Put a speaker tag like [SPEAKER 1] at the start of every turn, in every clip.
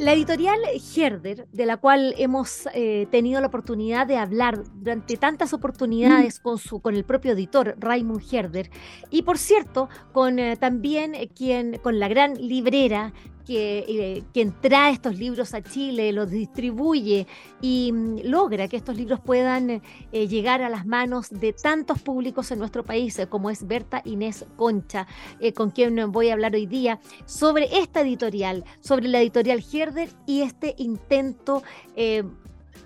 [SPEAKER 1] La editorial Herder, de la cual hemos eh, tenido la oportunidad de hablar durante tantas oportunidades con, su, con el propio editor Raymond Herder, y por cierto, con eh, también quien, con la gran librera que, eh, quien trae estos libros a Chile, los distribuye y mm, logra que estos libros puedan eh, llegar a las manos de tantos públicos en nuestro país, eh, como es Berta Inés Concha, con quien voy a hablar hoy día sobre esta editorial, sobre la editorial Herder y este intento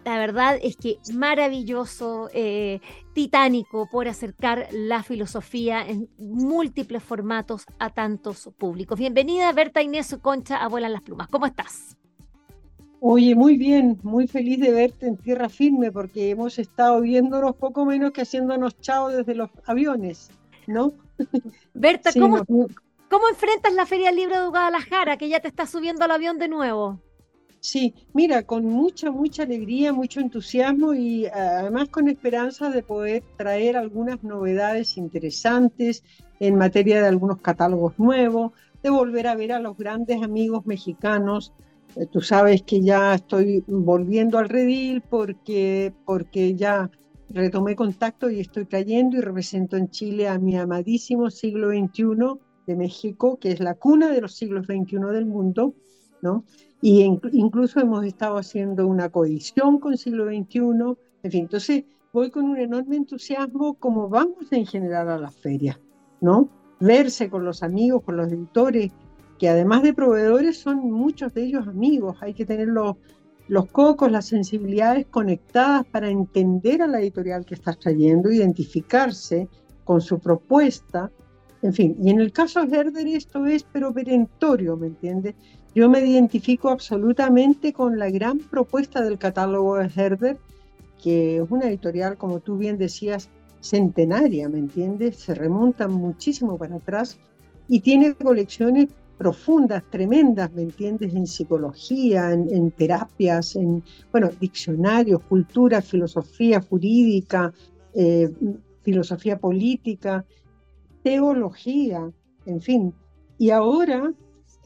[SPEAKER 1] la verdad es que maravilloso, eh, titánico por acercar la filosofía en múltiples formatos a tantos públicos. Bienvenida Berta Inés Concha a Vuelan las Plumas. ¿Cómo estás?
[SPEAKER 2] Oye, muy bien, muy feliz de verte en tierra firme porque hemos estado viéndonos poco menos que haciéndonos chao desde los aviones, ¿no?
[SPEAKER 1] Berta, ¿cómo, ¿cómo enfrentas la Feria del Libro de Guadalajara que ya te está subiendo al avión de nuevo?
[SPEAKER 2] Sí, mira, con mucha, mucha alegría, mucho entusiasmo y además con esperanza de poder traer algunas novedades interesantes en materia de algunos catálogos nuevos, de volver a ver a los grandes amigos mexicanos. Eh, tú sabes que ya estoy volviendo al redil porque, porque ya retomé contacto y estoy trayendo y represento en Chile a mi amadísimo siglo XXI de México, que es la cuna de los siglos XXI del mundo, ¿no? Y incluso hemos estado haciendo una coedición con siglo XXI, en fin, entonces voy con un enorme entusiasmo como vamos en general a las ferias, ¿no? Verse con los amigos, con los editores, que además de proveedores son muchos de ellos amigos, hay que tener los, los cocos, las sensibilidades conectadas para entender a la editorial que estás trayendo, identificarse con su propuesta, en fin, y en el caso de Herder esto es pero perentorio, ¿me entiendes? Yo me identifico absolutamente con la gran propuesta del catálogo de Herder, que es una editorial, como tú bien decías, centenaria, ¿me entiendes? Se remonta muchísimo para atrás y tiene colecciones profundas, tremendas, ¿me entiendes? En psicología, en, terapias, en, bueno, diccionarios, cultura, filosofía jurídica, eh, filosofía política, teología, en fin. Y ahora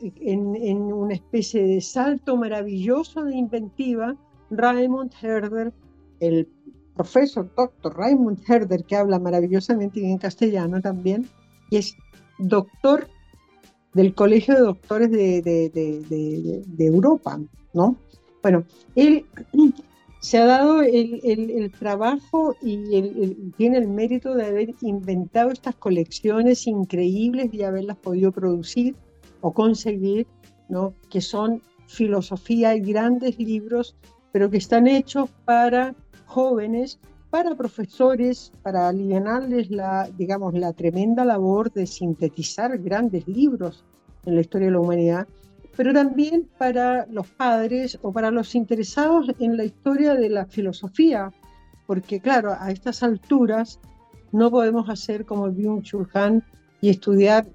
[SPEAKER 2] en, una especie de salto maravilloso de inventiva, Raymond Herder, el profesor doctor Raymond Herder, que habla maravillosamente bien castellano también, y es doctor del Colegio de Doctores de, de, Europa, ¿no? Bueno, él se ha dado el, trabajo y tiene el mérito de haber inventado estas colecciones increíbles y haberlas podido producir o conseguir, ¿no? que son filosofía y grandes libros, pero que están hechos para jóvenes, para profesores, para aliviarles la, digamos, la tremenda labor de sintetizar grandes libros en la historia de la humanidad, pero también para los padres o para los interesados en la historia de la filosofía, porque claro, a estas alturas no podemos hacer como Byung-Chul Han y estudiar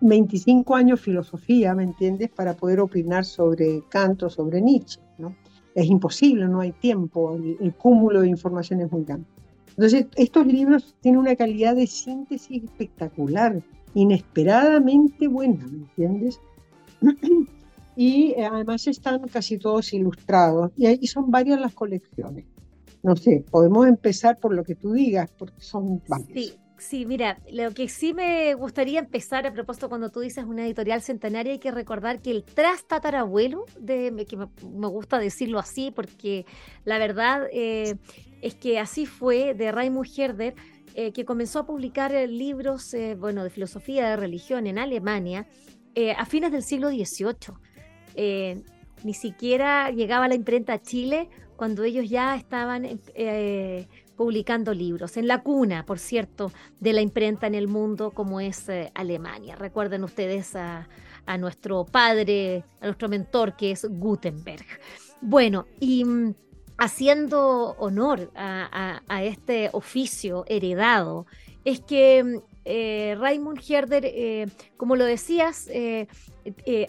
[SPEAKER 2] 25 años filosofía, ¿me entiendes?, para poder opinar sobre Kant o sobre Nietzsche, ¿no? Es imposible, no hay tiempo, el, cúmulo de información es muy grande. Entonces, estos libros tienen una calidad de síntesis espectacular, inesperadamente buena, ¿me entiendes? y eh, además están casi todos ilustrados, y ahí son varias las colecciones. No sé, podemos empezar por lo que tú digas, porque son varias.
[SPEAKER 1] Sí, mira, lo que sí me gustaría empezar a propósito cuando tú dices una editorial centenaria, hay que recordar que el trastatarabuelo, de, que me, gusta decirlo así, porque la verdad eh, es que así fue, de Raimund Herder, eh, que comenzó a publicar eh, libros bueno, de filosofía de religión en Alemania a fines del siglo XVIII. ni siquiera llegaba la imprenta a Chile cuando ellos ya estaban publicando libros, en la cuna, por cierto, de la imprenta en el mundo como es eh, Alemania. Recuerden ustedes a, nuestro padre, a nuestro mentor que es Gutenberg. Bueno, y mm, haciendo honor a, este oficio heredado, es que mm, eh, Raymond Herder, eh, como lo decías,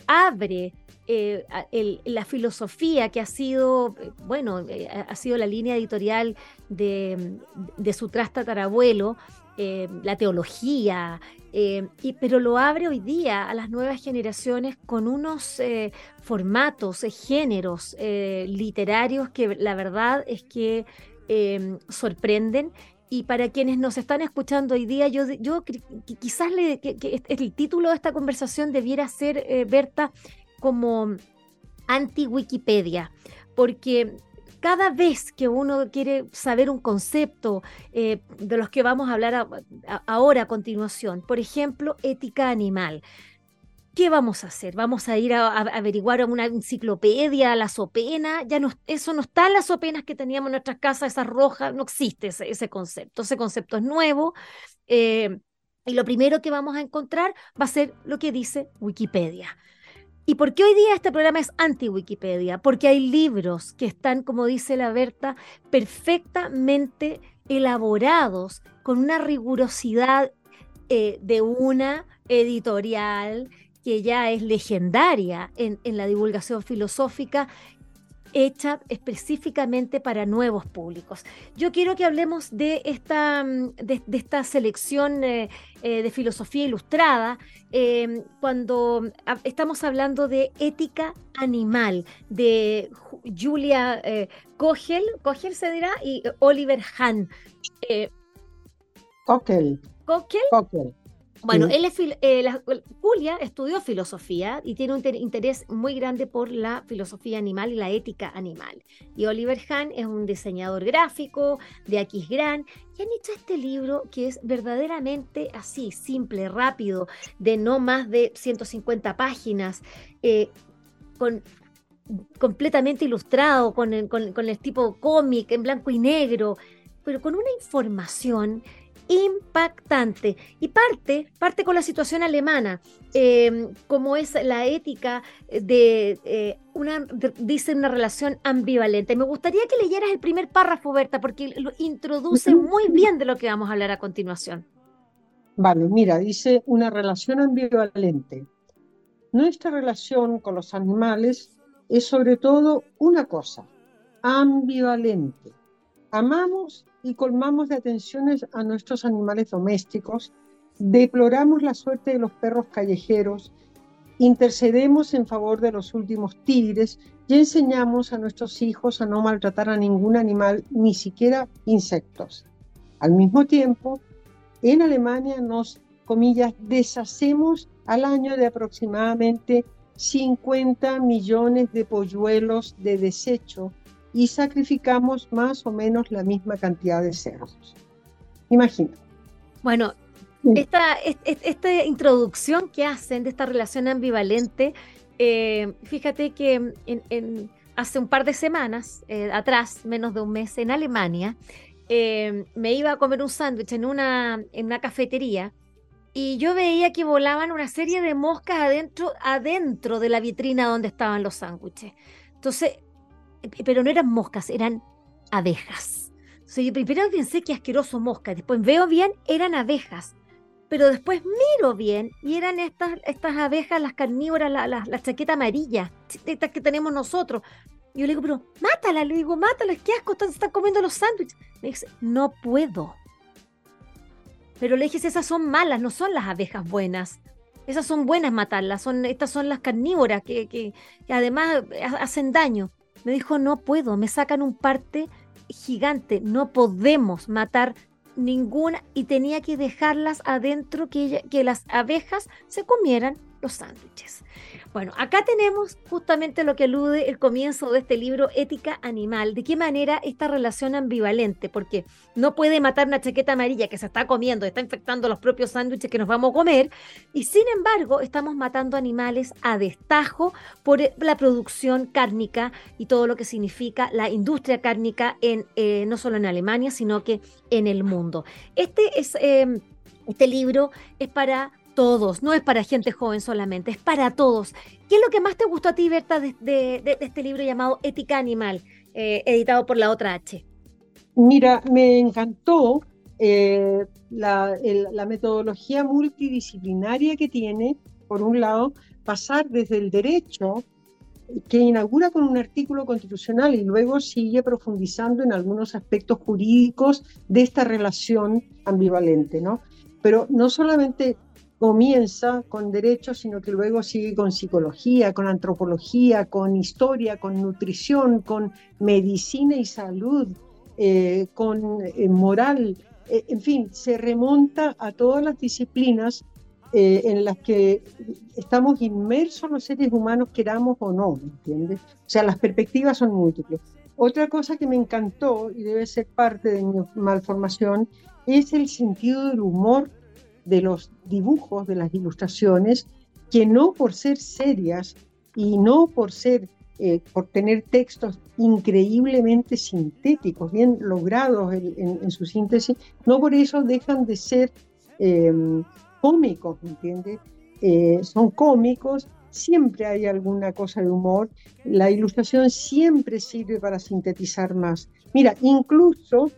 [SPEAKER 1] abre eh, la filosofía que ha sido, eh, bueno, eh, ha sido la línea editorial de, su tarabuelo, la teología, y, pero lo abre hoy día a las nuevas generaciones con unos formatos, géneros literarios que la verdad es que sorprenden. Y para quienes nos están escuchando hoy día, yo, yo quizás le, que, el título de esta conversación debiera ser, Berta, como anti-Wikipedia, porque cada vez que uno quiere saber un concepto eh, de los que vamos a hablar ahora a continuación, por ejemplo, ética animal, ¿qué vamos a hacer? ¿Vamos a ir a, averiguar a una enciclopedia, la sopena? Ya no, eso no está las sopenas que teníamos en nuestras casas, esas rojas, no existe ese, concepto. Ese concepto es nuevo. Eh, y lo primero que vamos a encontrar va a ser lo que dice Wikipedia. ¿Y por qué hoy día este programa es anti-Wikipedia? Porque hay libros que están, como dice la Berta, perfectamente elaborados con una rigurosidad eh, de una editorial que ya es legendaria en, en la divulgación filosófica hecha específicamente para nuevos públicos. Yo quiero que hablemos de esta, mm, de, esta selección eh, eh, de filosofía ilustrada em, cuando estamos hablando de ética animal de Julia eh, Kogel, Kogel se dirá, y Oliver Hahn.
[SPEAKER 2] Kogel.
[SPEAKER 1] Kogel. Bueno, él es eh, Julia estudió filosofía y tiene un interés muy grande por la filosofía animal y la ética animal. Y Oliver Hahn es un diseñador gráfico de Aquisgrán y han hecho este libro que es verdaderamente así, simple, rápido, de no más de 150 páginas, eh, con completamente ilustrado, con el, con el tipo cómic en blanco y negro, pero con una información impactante. Y parte, parte con la situación alemana, em, como es la ética de eh, una, dice una relación ambivalente. Me gustaría que leyeras el primer párrafo, Berta, porque lo introduce muy bien de lo que vamos a hablar a continuación.
[SPEAKER 2] Vale, mira, dice una relación ambivalente. Nuestra relación con los animales es sobre todo una cosa, ambivalente. Amamos y colmamos de atenciones a nuestros animales domésticos, deploramos la suerte de los perros callejeros, intercedemos en favor de los últimos tigres y enseñamos a nuestros hijos a no maltratar a ningún animal, ni siquiera insectos. Al mismo tiempo, en Alemania nos, comillas, deshacemos al año de aproximadamente 50 millones de polluelos de desecho y sacrificamos más o menos la misma cantidad de cerdos. Imagina.
[SPEAKER 1] Bueno, esta, esta, introducción que hacen de esta relación ambivalente, eh, fíjate que en, hace un par de semanas eh, atrás, menos de un mes, en Alemania, eh, me iba a comer un sándwich en una, en una cafetería y yo veía que volaban una serie de moscas adentro, adentro de la vitrina donde estaban los sándwiches. Entonces pero no eran moscas, eran abejas. Entonces yo primero pensé que asqueroso mosca, después veo bien, eran abejas. Pero después miro bien y eran estas, estas abejas, las carnívoras, la, la, chaqueta amarilla, estas que tenemos nosotros. Yo le digo, pero mátala, le digo, mátala, qué asco, están, están comiendo los sándwiches. Me dice, no puedo. Pero le dije, esas son malas, no son las abejas buenas. Esas son buenas matarlas, son, estas son las carnívoras que, que además hacen daño. Me dijo, no puedo, me sacan un parte gigante, no podemos matar ninguna y tenía que dejarlas adentro, que, que las abejas se comieran los sándwiches. Bueno, acá tenemos justamente lo que alude el comienzo de este libro, Ética Animal. ¿De qué manera esta relación ambivalente? Porque no puede matar una chaqueta amarilla que se está comiendo, está infectando los propios sándwiches que nos vamos a comer, y sin embargo estamos matando animales a destajo por la producción cárnica y todo lo que significa la industria cárnica en, eh, no solo en Alemania, sino que en el mundo. Este es... Em, este libro es para todos, no es para gente joven solamente, es para todos. ¿Qué es lo que más te gustó a ti, Berta, de, este libro llamado Ética Animal, eh, editado por la otra H?
[SPEAKER 2] Mira, me encantó eh, la, metodología multidisciplinaria que tiene, por un lado, pasar desde el derecho, que inaugura con un artículo constitucional y luego sigue profundizando en algunos aspectos jurídicos de esta relación ambivalente, ¿no? Pero no solamente comienza con derecho, sino que luego sigue con psicología, con antropología, con historia, con nutrición, con medicina y salud, eh, con eh, moral, eh, en fin, se remonta a todas las disciplinas en las que estamos inmersos los seres humanos, queramos o no, ¿entiendes? O sea, las perspectivas son múltiples. Otra cosa que me encantó y debe ser parte de mi malformación es el sentido del humor de los dibujos, de las ilustraciones, que no por ser serias y no por ser eh, por tener textos increíblemente sintéticos, bien logrados en, su síntesis, no por eso dejan de ser em, cómicos, ¿me entiendes? Eh, son cómicos, siempre hay alguna cosa de humor, la ilustración siempre sirve para sintetizar más. Mira, incluso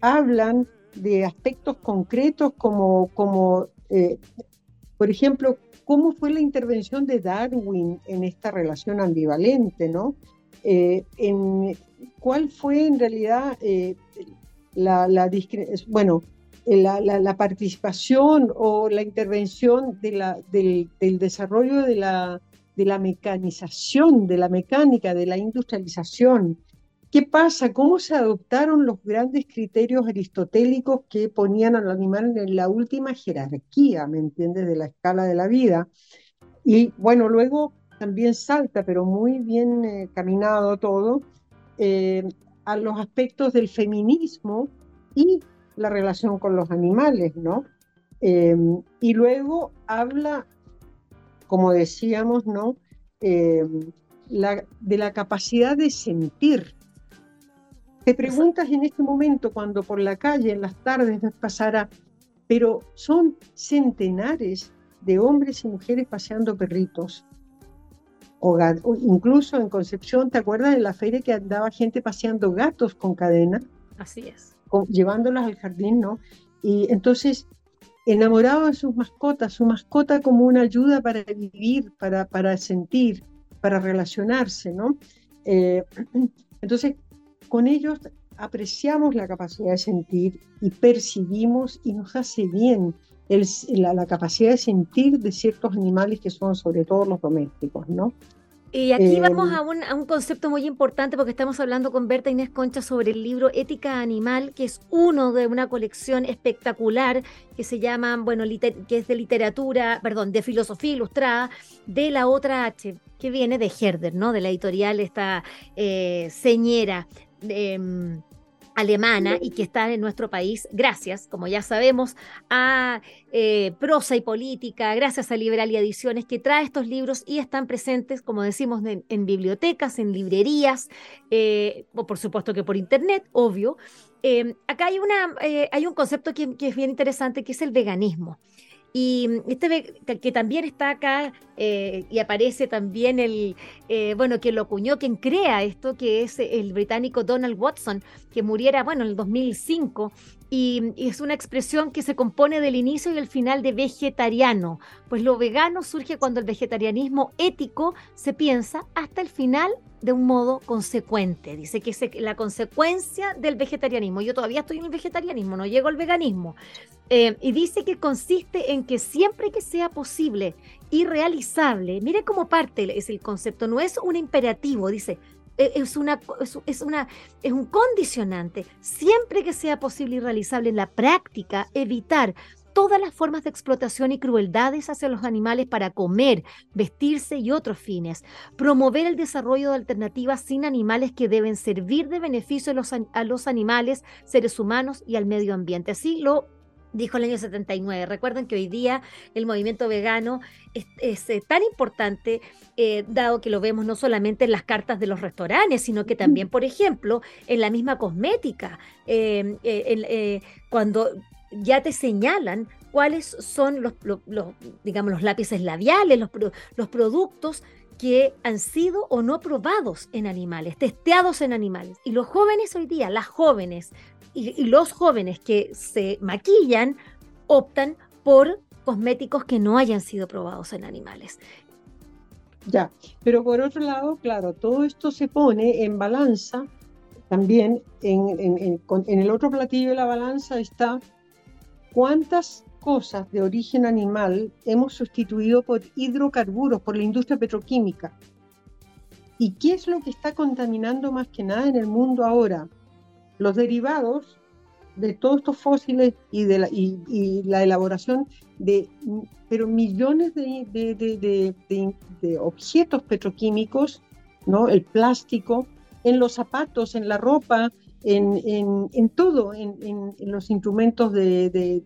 [SPEAKER 2] hablan de aspectos concretos como, como eh, por ejemplo, cómo fue la intervención de Darwin en esta relación ambivalente, ¿no? Eh, en, ¿Cuál fue en realidad eh, la, bueno, la, la, participación o la intervención de la, del, del desarrollo de la, de la mecanización, de la mecánica, de la industrialización, ¿Qué pasa? ¿Cómo se adoptaron los grandes criterios aristotélicos que ponían al animal en la última jerarquía, ¿me entiendes?, de la escala de la vida? Y bueno, luego también salta, pero muy bien eh, caminado todo, eh, a los aspectos del feminismo y la relación con los animales, ¿no? Eh, y luego habla, como decíamos, ¿no? De la capacidad de sentir, te preguntas en este momento cuando por la calle en las tardes pasará, pero son centenares de hombres y mujeres paseando perritos. O, incluso en Concepción, ¿te acuerdas de la feria que andaba gente paseando gatos con cadena?
[SPEAKER 1] Así es.
[SPEAKER 2] llevándolas al jardín, ¿no? Y entonces, enamorado de sus mascotas, su mascota como una ayuda para vivir, para, para sentir, para relacionarse, ¿no? Eh, entonces, con ellos apreciamos la capacidad de sentir y percibimos y nos hace bien la, capacidad de sentir de ciertos animales que son sobre todo los domésticos, ¿no?
[SPEAKER 1] Y aquí eh, vamos a un, a un, concepto muy importante porque estamos hablando con Berta Inés Concha sobre el libro Ética Animal, que es uno de una colección espectacular que se llama, bueno, que es de literatura, perdón, de filosofía ilustrada de la otra H, que viene de Herder, ¿no? De la editorial esta eh, señera Em, alemana y que está en nuestro país gracias, como ya sabemos, a eh, Prosa y Política, gracias a Liberalia Ediciones, que trae estos libros y están presentes, como decimos, en, bibliotecas, en librerías, eh, o por supuesto que por internet, obvio. Em, acá hay, una, eh, hay un concepto que, es bien interesante, que es el veganismo. Y este que también está acá y aparece también el, eh, bueno, quien lo acuñó, quien crea esto, que es el británico Donald Watson, que muriera, bueno, en el 2005. Y, y es una expresión que se compone del inicio y el final de vegetariano. Pues lo vegano surge cuando el vegetarianismo ético se piensa hasta el final de un modo consecuente. Dice que es la consecuencia del vegetarianismo. Yo todavía estoy en el vegetarianismo, no llego al veganismo. Eh, y dice que consiste en que siempre que sea posible y realizable, mire cómo parte es el concepto, no es un imperativo, dice, e, es, una, es, una, es un condicionante. Siempre que sea posible y realizable en la práctica, evitar todas las formas de explotación y crueldades hacia los animales para comer, vestirse y otros fines, promover el desarrollo de alternativas sin animales que deben servir de beneficio a los, a los animales, seres humanos y al medio ambiente. Así lo dijo el año 79. Recuerden que hoy día el movimiento vegano es, eh, tan importante, eh, dado que lo vemos no solamente en las cartas de los restaurantes, sino que también, por ejemplo, en la misma cosmética, em, eh, cuando ya te señalan cuáles son los, digamos, los lápices labiales, los, los productos que han sido o no probados en animales, testeados en animales. Y los jóvenes hoy día, las jóvenes, y, los jóvenes que se maquillan optan por cosméticos que no hayan sido probados en animales.
[SPEAKER 2] Ya, pero por otro lado, claro, todo esto se pone en balanza también, en, el otro platillo de la balanza está cuántas cosas de origen animal hemos sustituido por hidrocarburos, por la industria petroquímica. ¿Y qué es lo que está contaminando más que nada en el mundo ahora? los derivados de todos estos fósiles y de la, elaboración de pero millones de, objetos petroquímicos, ¿no? el plástico, en los zapatos, en la ropa, en, todo, en, los instrumentos de,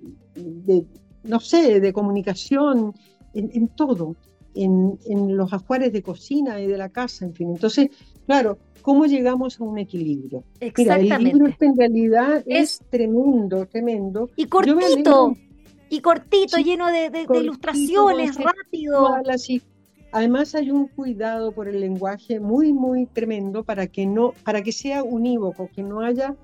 [SPEAKER 2] no sé, de comunicación, en, todo, en, los ajuares de cocina y de la casa, en fin. Entonces, claro, ¿Cómo llegamos a un equilibrio?
[SPEAKER 1] Exactamente.
[SPEAKER 2] el libro este en realidad es, tremendo, tremendo.
[SPEAKER 1] Y cortito, y cortito, lleno de, ilustraciones, rápido.
[SPEAKER 2] Además hay un cuidado por el lenguaje muy, muy tremendo para que, no, para que sea unívoco, que no haya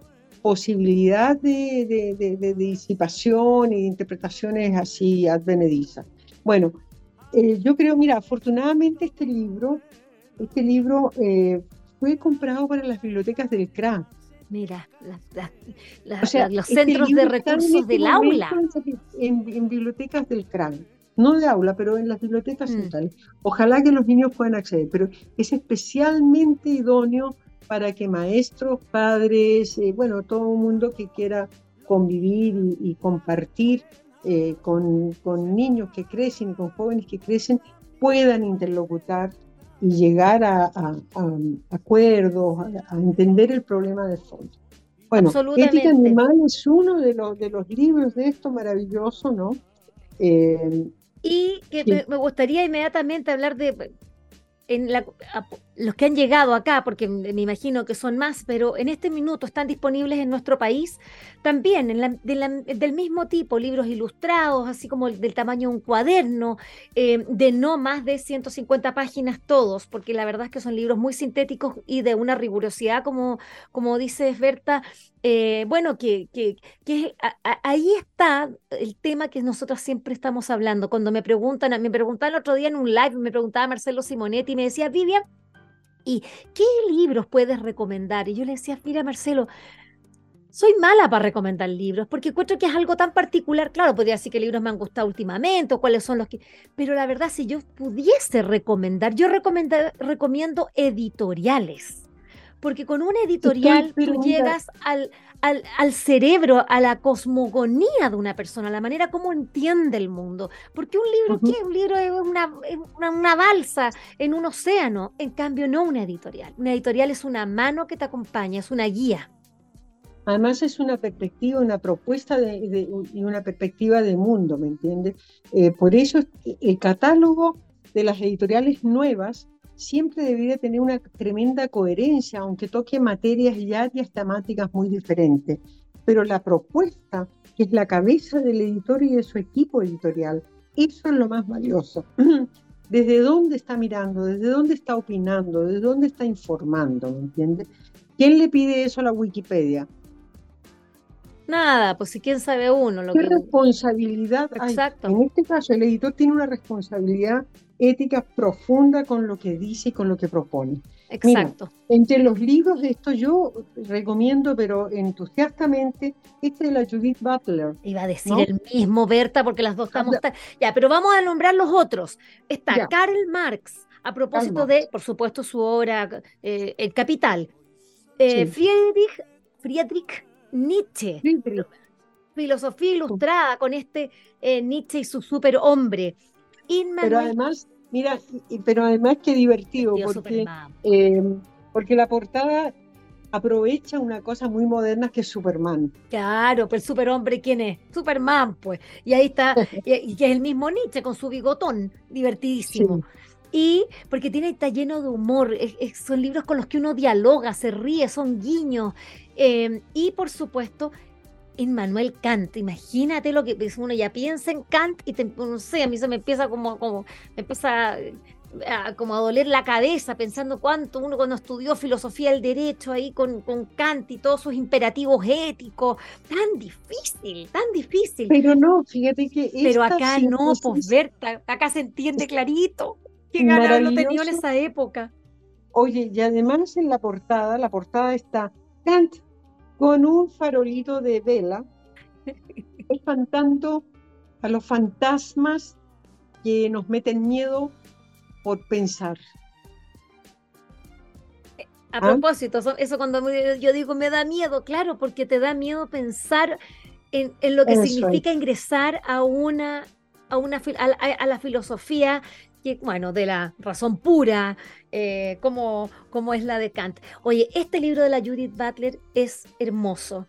[SPEAKER 2] posibilidad de, disipación y de interpretaciones así advenedizas. Bueno, eh, yo creo, mira, afortunadamente este libro, este libro eh, fue comprado para las bibliotecas del CRA.
[SPEAKER 1] Mira, los centros de recursos este del aula.
[SPEAKER 2] En, bibliotecas del CRA, no de aula, pero en las bibliotecas mm. centrales. Ojalá que los niños puedan acceder, pero es especialmente idóneo para que maestros, padres, eh, bueno, todo el mundo que quiera convivir y, compartir eh, con, con, niños que crecen y con jóvenes que crecen puedan interlocutar y llegar a, acuerdos, a, entender el problema de fondo. Bueno, Ética Animal es uno de los, de los libros de esto maravilloso, ¿no?
[SPEAKER 1] Eh, y que me, gustaría inmediatamente hablar de en la, los que han llegado acá, porque me imagino que son más, pero en este minuto están disponibles en nuestro país también en del mismo tipo, libros ilustrados, así como del tamaño de un cuaderno, eh, de no más de 150 páginas todos, porque la verdad es que son libros muy sintéticos y de una rigurosidad, como, como dice Berta, eh, bueno, que, que, que ahí está el tema que nosotros siempre estamos hablando. Cuando me preguntan, me preguntaban el otro día en un live, me preguntaba Marcelo Simonetti y me decía, Vivian, ¿y qué libros puedes recomendar? Y yo le decía, mira, Marcelo, soy mala para recomendar libros, porque encuentro que es algo tan particular. Claro, podría decir qué libros me han gustado últimamente o cuáles son los que. Pero la verdad, si yo pudiese recomendar, yo recomiendo editoriales porque con una editorial tú llegas al, al, cerebro, a la cosmogonía de una persona, a la manera como entiende el mundo. Porque un libro, ¿qué? Un libro es una, una, balsa en un océano, en cambio no una editorial. Una editorial es una mano que te acompaña, es una guía.
[SPEAKER 2] Además es una perspectiva, una propuesta de, y una perspectiva de mundo, ¿me entiendes? Eh, por eso el catálogo de las editoriales nuevas siempre debería tener una tremenda coherencia, aunque toque materias y áreas temáticas muy diferentes. Pero la propuesta, que es la cabeza del editor y de su equipo editorial, eso es lo más valioso. ¿Desde dónde está mirando? ¿Desde dónde está opinando? ¿Desde dónde está informando? ¿Me entiendes? ¿Quién le pide eso a la Wikipedia?
[SPEAKER 1] Nada, pues si quién sabe uno.
[SPEAKER 2] Lo ¿Qué responsabilidad Exacto. En este caso, el editor tiene una responsabilidad ética profunda con lo que dice y con lo que propone.
[SPEAKER 1] Exacto.
[SPEAKER 2] entre los libros de esto yo recomiendo, pero entusiastamente, este de la Judith Butler.
[SPEAKER 1] Iba a decir el mismo, Berta, porque las dos estamos... Ya, pero vamos a nombrar los otros. Está Karl Marx, a propósito de, por supuesto, su obra eh, El Capital. Eh, Friedrich, Friedrich Nietzsche. filosofía ilustrada con este eh, Nietzsche y su superhombre.
[SPEAKER 2] Pero además, mira, pero además qué divertido, porque, eh, porque la portada aprovecha una cosa muy moderna que es Superman.
[SPEAKER 1] Claro, pero el superhombre, ¿quién es? Superman, pues. Y ahí está, y, que es el mismo Nietzsche con su bigotón, divertidísimo. Y porque tiene, está lleno de humor, son libros con los que uno dialoga, se ríe, son guiños. Em, y por supuesto, en Manuel Kant, imagínate lo que uno ya piensa en Kant y te, no sé, a mí se me empieza como, como me empieza como a doler la cabeza pensando cuánto uno cuando estudió filosofía del derecho ahí con, con Kant y todos sus imperativos éticos, tan difícil, tan difícil.
[SPEAKER 2] Pero no, fíjate que...
[SPEAKER 1] Pero acá no, pues Berta, acá se entiende clarito. Qué ganas lo tenía en esa época.
[SPEAKER 2] Oye, y además en la portada, la portada está Kant con un farolito de vela, espantando a los fantasmas que nos meten miedo por pensar.
[SPEAKER 1] A ¿Ah? propósito, eso cuando yo digo me da miedo, claro, porque te da miedo pensar en, lo que significa ingresar a una, a, una a, la filosofía que, bueno, de la razón pura, eh, como, como es la de Kant. Oye, este libro de la Judith Butler es hermoso.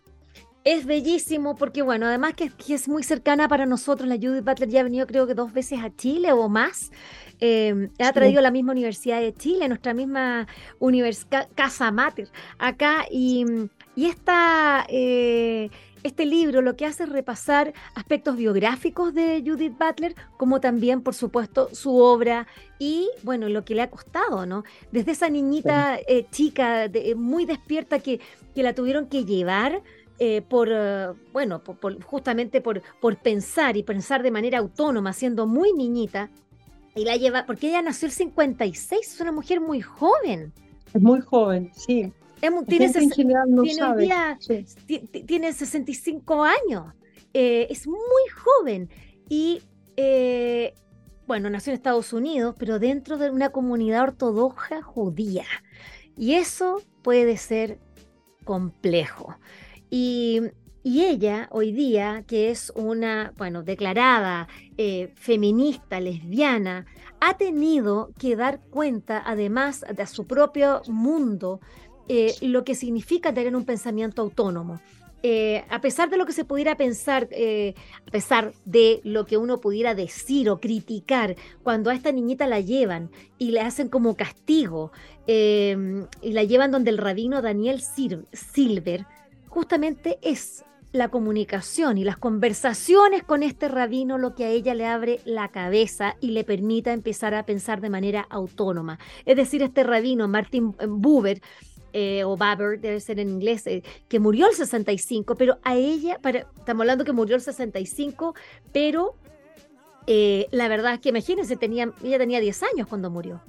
[SPEAKER 1] Es bellísimo porque, bueno, además que, que, es muy cercana para nosotros, la Judith Butler ya ha venido creo que dos veces a Chile o más. Eh, ha traído la misma Universidad de Chile, nuestra misma Casa Mater, acá. Y, y esta, eh, este libro lo que hace es repasar aspectos biográficos de Judith Butler, como también, por supuesto, su obra y, bueno, lo que le ha costado, ¿no? Desde esa niñita eh, chica, muy despierta, que, que la tuvieron que llevar. por, bueno, justamente por, por pensar y pensar de manera autónoma, siendo muy niñita, y la lleva, porque ella nació el 56, es una mujer muy joven.
[SPEAKER 2] Es muy joven, sí.
[SPEAKER 1] Tiene, tiene, 65 años, eh, es muy joven y, eh, bueno, nació en Estados Unidos, pero dentro de una comunidad ortodoxa judía. Y eso puede ser complejo. Y y ella hoy día, que es una, bueno, declarada eh, feminista, lesbiana, ha tenido que dar cuenta, además de su propio mundo, eh, lo que significa tener un pensamiento autónomo. Eh, a pesar de lo que se pudiera pensar, a pesar de lo que uno pudiera decir o criticar, cuando a esta niñita la llevan y le hacen como castigo y la llevan donde el rabino Daniel Silver, justamente es la comunicación y las conversaciones con este rabino lo que a ella le abre la cabeza y le permita empezar a pensar de manera autónoma. Es decir, este rabino, Martin Buber, eh, o Baber, debe ser en inglés, eh, que murió el 65, pero a ella, estamos hablando que murió el 65, pero eh, la verdad es que imagínense, tenía, ella tenía 10 años cuando murió,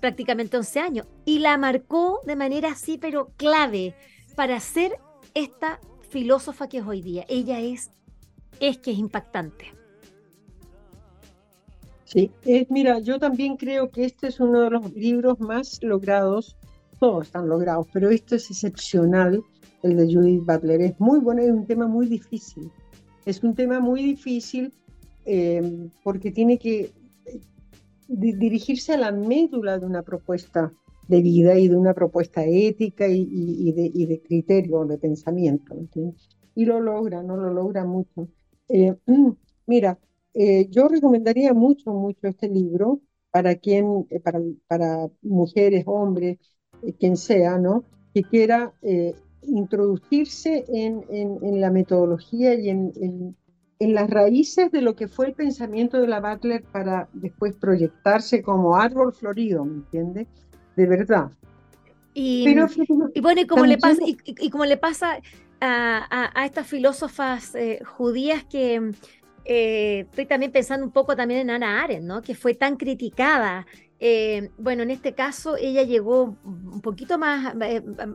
[SPEAKER 1] prácticamente 11 años, y la marcó de manera así, pero clave, para ser esta filósofa que es hoy día. Ella es, es que es impactante.
[SPEAKER 2] Sí, mira, yo también creo que este es uno de los libros más logrados, todos están logrados, pero este es excepcional, el de Judith Butler. Es muy bueno, es un tema muy difícil. Es un tema muy difícil eh, porque tiene que eh, dirigirse a la médula de una propuesta de vida y de una propuesta ética y, de, criterio, de pensamiento. Y lo logra, no lo logra mucho. Eh, mira, yo recomendaría mucho, mucho este libro para quien, para, para, mujeres, hombres, quien sea, ¿no? Que quiera introducirse en, en, la metodología y en, en las raíces de lo que fue el pensamiento de la Butler para después proyectarse como árbol florido, ¿me entiendes? de verdad.
[SPEAKER 1] Y, bueno, y como, le pasa, y, como le pasa a, estas filósofas eh, judías que eh, estoy también pensando un poco también en Ana Arendt, ¿no? que fue tan criticada. Eh, bueno, en este caso ella llegó un poquito más,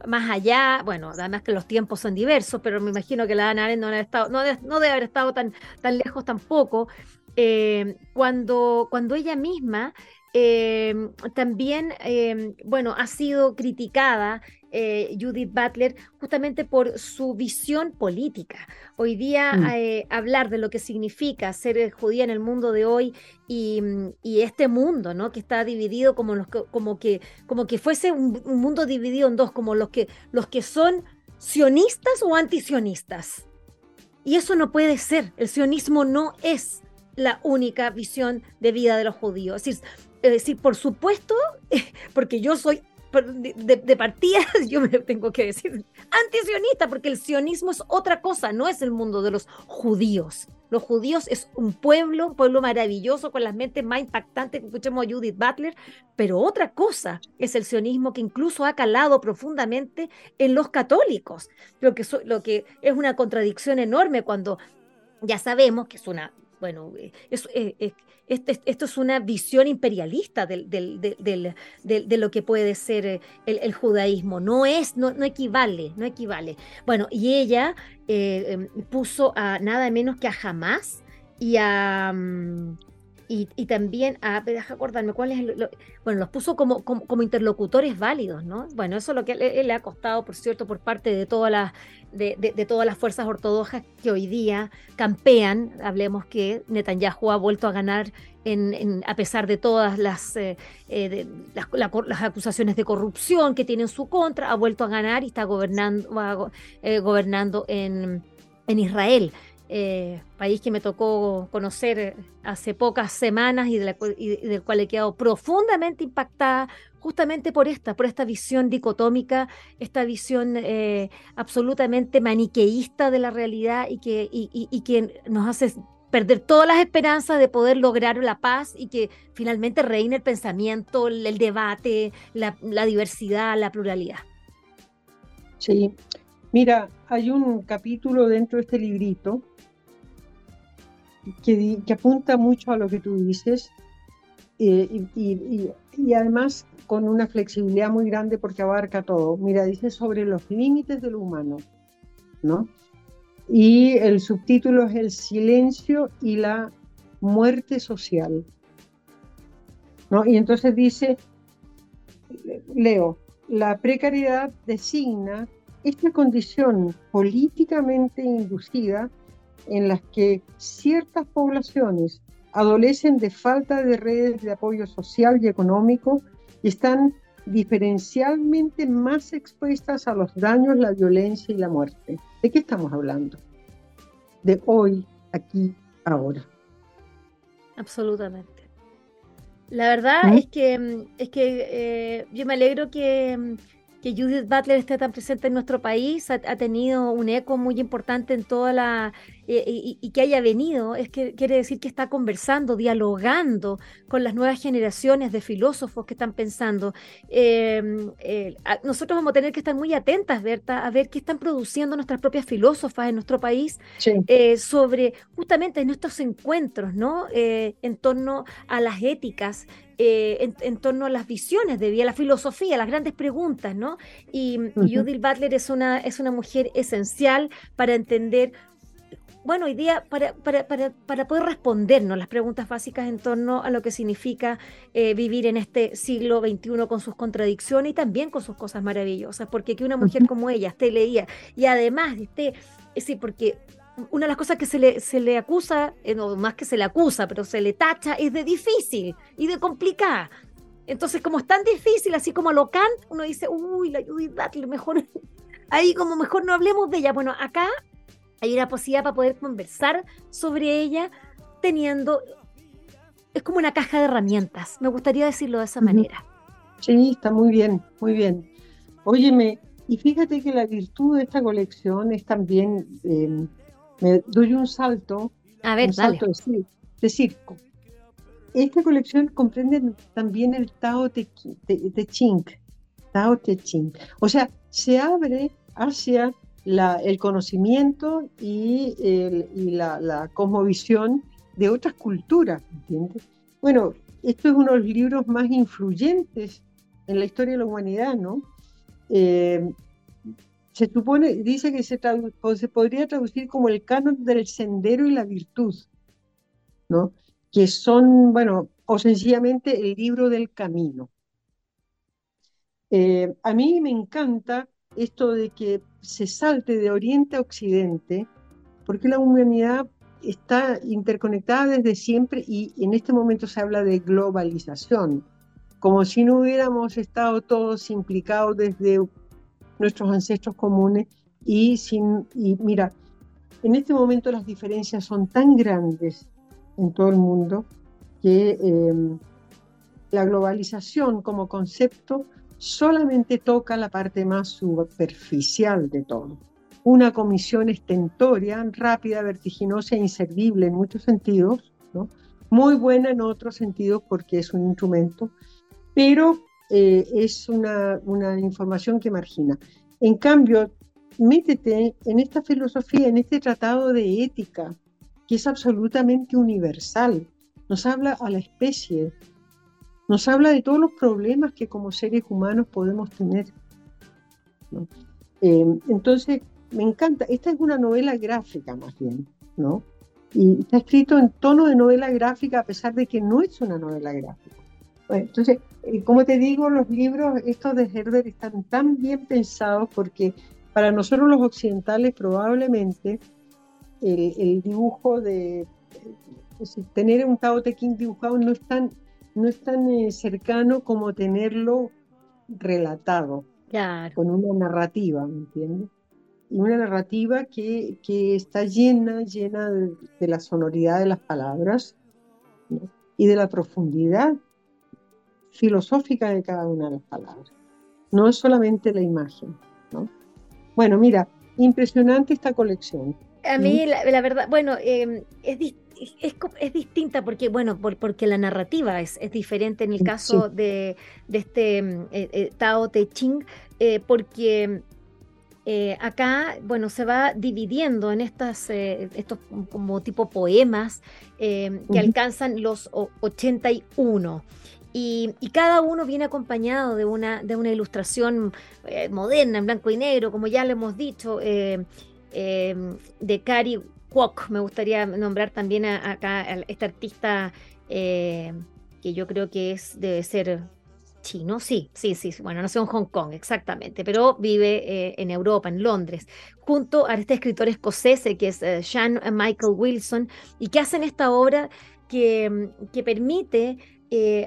[SPEAKER 1] más allá, bueno, además que los tiempos son diversos, pero me imagino que la Ana Arendt no, estado, no, debe haber estado tan, tan lejos tampoco, cuando, cuando ella misma también, bueno, ha sido criticada eh, Judith Butler, justamente por su visión política. Hoy día mm. eh, hablar de lo que significa ser judía en el mundo de hoy y, este mundo, ¿no? Que está dividido como, los como, que, como que fuese un, mundo dividido en dos, como los que, los que son sionistas o antisionistas. Y eso no puede ser. El sionismo no es la única visión de vida de los judíos. Es decir, es decir por supuesto, porque yo soy de, partida, yo me tengo que decir antisionista, porque el sionismo es otra cosa, no es el mundo de los judíos. Los judíos es un pueblo, un pueblo maravilloso con las mentes más impactantes que escuchemos a Judith Butler, pero otra cosa es el sionismo que incluso ha calado profundamente en los católicos, lo que es una contradicción enorme cuando ya sabemos que es una bueno, eh, eh, eh, este, esto es una visión imperialista de lo que puede ser el, judaísmo. No es, no, no, equivale, no equivale. Bueno, y ella em, puso a nada menos que a Hamas y a... Mm, y, también, a, deja acordarme, ¿cuál es bueno, los puso como, como, interlocutores válidos, ¿no? Bueno, eso es lo que le, ha costado, por cierto, por parte de todas las de, de, todas las fuerzas ortodoxas que hoy día campean. Hablemos que Netanyahu ha vuelto a ganar en, a pesar de todas las, eh, eh, las, las, acusaciones de corrupción que tiene en su contra, ha vuelto a ganar y está gobernando, eh, gobernando en, en Israel. Eh, país que me tocó conocer hace pocas semanas y, del cual he quedado profundamente impactada justamente por esta, por esta visión dicotómica, esta visión eh, absolutamente maniqueísta de la realidad y que, y, que nos hace perder todas las esperanzas de poder lograr la paz y que finalmente reine el pensamiento, el, debate, la, la diversidad, la pluralidad.
[SPEAKER 2] Sí, mira, hay un capítulo dentro de este librito que, apunta mucho a lo que tú dices eh, y, además con una flexibilidad muy grande porque abarca todo. Mira, dice sobre los límites de lo humano, ¿no? Y el subtítulo es El silencio y la muerte social. ¿no? Y entonces dice, leo, la precariedad designa esta condición políticamente inducida en las que ciertas poblaciones adolecen de falta de redes de apoyo social y económico y están diferencialmente más expuestas a los daños, la violencia y la muerte. ¿De qué estamos hablando? De hoy, aquí, ahora.
[SPEAKER 1] Absolutamente. La verdad es que, es que eh, yo me alegro que, que Judith Butler esté tan presente en nuestro país, ha, tenido un eco muy importante en toda la, eh, y, que haya venido, es que quiere decir que está conversando, dialogando con las nuevas generaciones de filósofos que están pensando. Em, eh, nosotros vamos a tener que estar muy atentas, Berta, a ver qué están produciendo nuestras propias filósofas en nuestro país eh, sobre justamente en estos encuentros, ¿no? en torno a las éticas, en, torno a las visiones de vida, la filosofía, las grandes preguntas, ¿no? Y, Judith Butler es una, es una mujer esencial para entender bueno, hoy día para, para, para, para, poder respondernos las preguntas básicas en torno a lo que significa eh, vivir en este siglo XXI con sus contradicciones y también con sus cosas maravillosas, porque que una mujer como ella esté leía y además esté, sí, porque una de las cosas que se le, se le acusa, eh, no más que se le acusa, pero se le tacha, es de difícil y de complicada. Entonces, como es tan difícil, así como lo Kant, uno dice, uy, la Judith Butler, mejor, ahí como mejor no hablemos de ella. Bueno, acá hay una posibilidad para poder conversar sobre ella teniendo, es como una caja de herramientas, me gustaría decirlo de esa manera.
[SPEAKER 2] Sí, está muy bien, muy bien. Óyeme, y fíjate que la virtud de esta colección es también, em, me doy un salto,
[SPEAKER 1] a ver,
[SPEAKER 2] un salto de, circo. Esta colección comprende también el Tao Te, Ching, Tao Te Ching. O sea, se abre hacia el conocimiento y, la, la, cosmovisión de otras culturas, ¿entiendes? Bueno, esto es uno de los libros más influyentes en la historia de la humanidad, ¿no? Eh, se supone, dice que se, se, podría traducir como el canon del sendero y la virtud, ¿no? Que son, bueno, o sencillamente el libro del camino. Eh, a mí me encanta esto de que se salte de Oriente a Occidente, porque la humanidad está interconectada desde siempre y en este momento se habla de globalización, como si no hubiéramos estado todos implicados desde nuestros ancestros comunes y sin y mira, en este momento las diferencias son tan grandes en todo el mundo que em, la globalización como concepto solamente toca la parte más superficial de todo. Una comisión estentoria, rápida, vertiginosa e inservible en muchos sentidos, muy buena en otros sentidos porque es un instrumento, pero eh, es una, una información que margina. En cambio, métete en esta filosofía, en este tratado de ética, que es absolutamente universal. Nos habla a la especie, nos habla de todos los problemas que como seres humanos podemos tener. Eh, entonces, me encanta, esta es una novela gráfica más bien, ¿no? Y está escrito en tono de novela gráfica a pesar de que no es una novela gráfica. entonces, eh, como te digo, los libros estos de Herder están tan bien pensados porque para nosotros los occidentales probablemente el, dibujo de, tener un Tao Te Ching dibujado no es tan no es tan eh, cercano como tenerlo relatado, con una narrativa, ¿me entiendes? Y una narrativa que, que está llena, llena de, la sonoridad de las palabras y de la profundidad filosófica de cada una de las palabras. No es solamente la imagen. ¿no? Bueno, mira, impresionante esta colección.
[SPEAKER 1] A mí, la, verdad, bueno, eh, es, es, distinta porque, bueno, porque la narrativa es, diferente en el caso de, este mm, eh, eh, Tao Te Ching, eh, porque acá, bueno, se va dividiendo en estas, estos como tipo poemas que alcanzan los 81. Y, y, cada uno viene acompañado de una, de una ilustración moderna, en blanco y negro, como ya le hemos dicho, de Cari me gustaría nombrar también acá a este artista eh, que yo creo que es debe ser chino, sí, sí, sí, bueno, nació en Hong Kong, exactamente, pero vive eh, en Europa, en Londres, junto a este escritor escocés que es eh, Sean Michael Wilson, y que hacen esta obra que, que permite,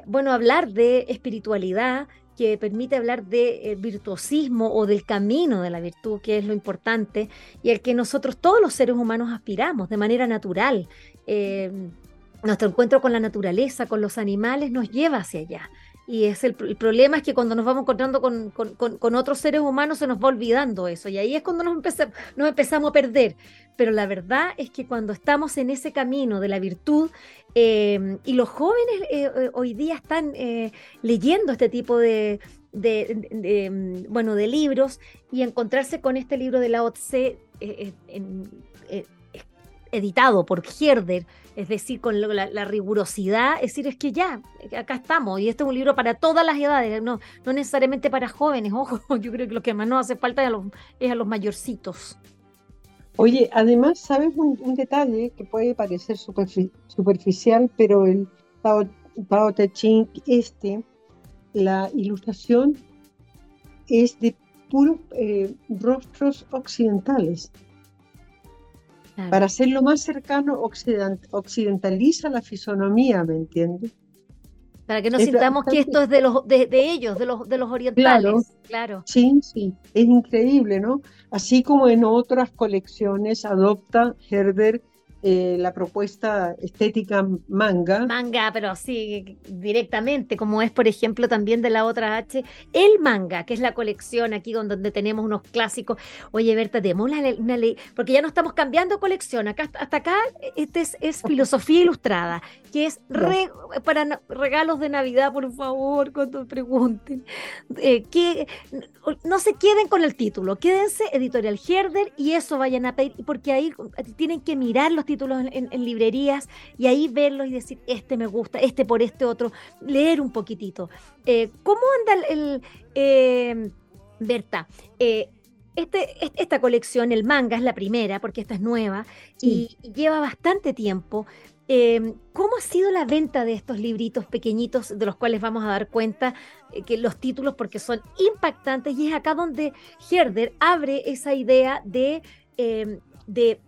[SPEAKER 1] bueno, hablar de espiritualidad, que permite hablar de eh, virtuosismo o del camino de la virtud, que es lo importante, y el que nosotros todos los seres humanos aspiramos de manera natural. Eh, nuestro encuentro con la naturaleza, con los animales, nos lleva hacia allá. Y es el, problema es que cuando nos vamos encontrando con, con, otros seres humanos se nos va olvidando eso. Y ahí es cuando nos, nos empezamos a perder. Pero la verdad es que cuando estamos en ese camino de la virtud, eh, y los jóvenes eh, eh, hoy día están leyendo este tipo de, mm, bueno, de libros y encontrarse con este libro de Lao Tse editado por Herder, es decir, con la, rigurosidad, es decir, es que ya, acá estamos, y este es un libro para todas las edades, no, no necesariamente para jóvenes, ojo, yo creo que lo que más nos hace falta es a los mayorcitos.
[SPEAKER 2] Oye, además, ¿sabes un, detalle que puede parecer superficial, pero el Tao, Te Ching, este, la ilustración es de puros eh, rostros occidentales. Para hacerlo más cercano, occidentaliza la fisonomía, ¿me entiendes?
[SPEAKER 1] Para que no sintamos que esto es de los de, ellos, de los de los orientales. Claro,
[SPEAKER 2] Sí, sí, es increíble, ¿no? Así como en otras colecciones adopta Herder eh, la propuesta estética manga.
[SPEAKER 1] Manga, pero sí, directamente, como es, por ejemplo, también de la otra H, el manga, que es la colección aquí donde tenemos unos clásicos. Oye, Berta, tenemos una, ley, porque ya no estamos cambiando colección, acá, hasta acá este es, filosofía ilustrada, que es para regalos de Navidad, por favor, cuando pregunten. Eh, que no se queden con el título, quédense editorial Herder y eso vayan a pedir, porque ahí tienen que mirar los títulos en, librerías y ahí verlos y decir, este me gusta, este por este otro, leer un poquitito. Eh, ¿Cómo anda el, eh, Berta? Eh, este, esta colección, el manga, es la primera, porque esta es nueva y, lleva bastante tiempo. Em, ¿Cómo ha sido la venta de estos libritos pequeñitos de los cuales vamos a dar cuenta eh, que los títulos porque son impactantes y es acá donde Herder abre esa idea de, em, de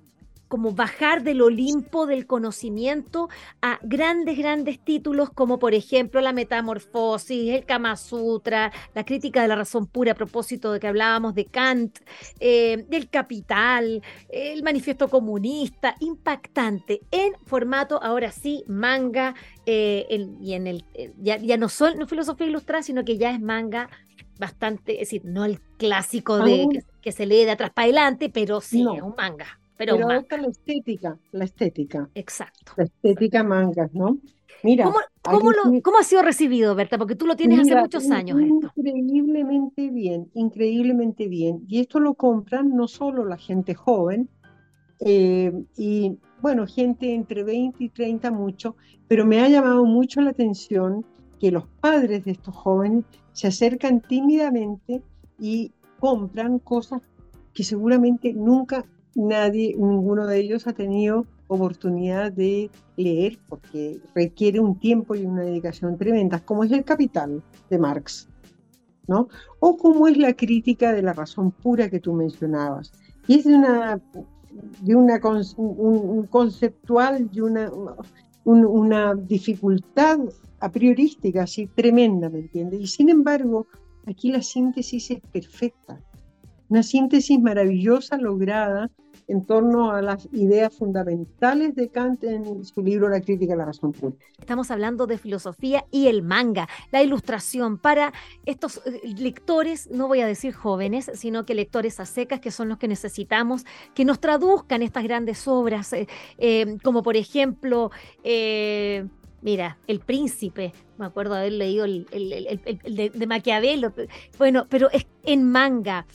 [SPEAKER 1] como bajar del Olimpo del conocimiento a grandes, grandes títulos como por ejemplo la Metamorfosis, el Kama Sutra, la crítica de la razón pura a propósito de que hablábamos de Kant, eh, del Capital, el Manifiesto Comunista, impactante en formato, ahora sí, manga, eh, y en el, eh, ya, no, son, no filosofía ilustrada, sino que ya es manga bastante, es decir, no el clásico de que, se lee de atrás para adelante, pero sí es un manga. Pero,
[SPEAKER 2] la estética, la estética.
[SPEAKER 1] Exacto.
[SPEAKER 2] La estética mangas, ¿no? Mira,
[SPEAKER 1] ¿Cómo, ¿Cómo, ha sido recibido, Berta? Porque tú lo tienes hace muchos años.
[SPEAKER 2] Increíblemente bien, increíblemente bien. Y esto lo compran no solo la gente joven, eh, y bueno, gente entre 20 y 30 mucho, pero me ha llamado mucho la atención que los padres de estos jóvenes se acercan tímidamente y compran cosas que seguramente nunca nadie, ninguno de ellos ha tenido oportunidad de leer porque requiere un tiempo y una dedicación tremenda, como es el Capital de Marx, ¿no? O como es la crítica de la razón pura que tú mencionabas. Y es de una, de una un, conceptual y una, una dificultad a priorística así tremenda, ¿me entiendes? Y sin embargo, aquí la síntesis es perfecta. Una síntesis maravillosa lograda en torno a las ideas fundamentales de Kant en su libro La crítica de la razón pura.
[SPEAKER 1] Estamos hablando de filosofía y el manga, la ilustración para estos eh, lectores, no voy a decir jóvenes, sino que lectores a secas, que son los que necesitamos, que nos traduzcan estas grandes obras, eh, eh, como por ejemplo... Mira, El Príncipe, me acuerdo haber leído el, de, Maquiavelo, bueno, pero es en manga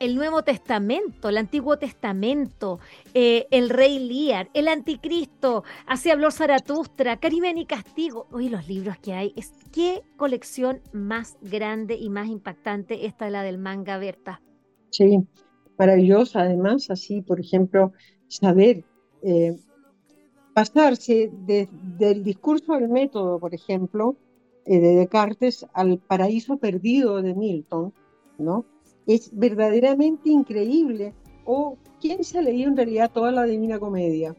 [SPEAKER 1] el Nuevo Testamento, el Antiguo Testamento, eh, el Rey Lear, el Anticristo, Así habló Zaratustra, Crimen y Castigo. Oye, los libros que hay, es, ¿qué colección más grande y más impactante esta de la del manga Berta?
[SPEAKER 2] Sí, maravillosa además, así, por ejemplo, saber eh, pasarse del discurso del método, por ejemplo, eh, de Descartes al paraíso perdido de Milton, ¿no? Es verdaderamente increíble. O quién se ha leído en realidad toda la Divina Comedia.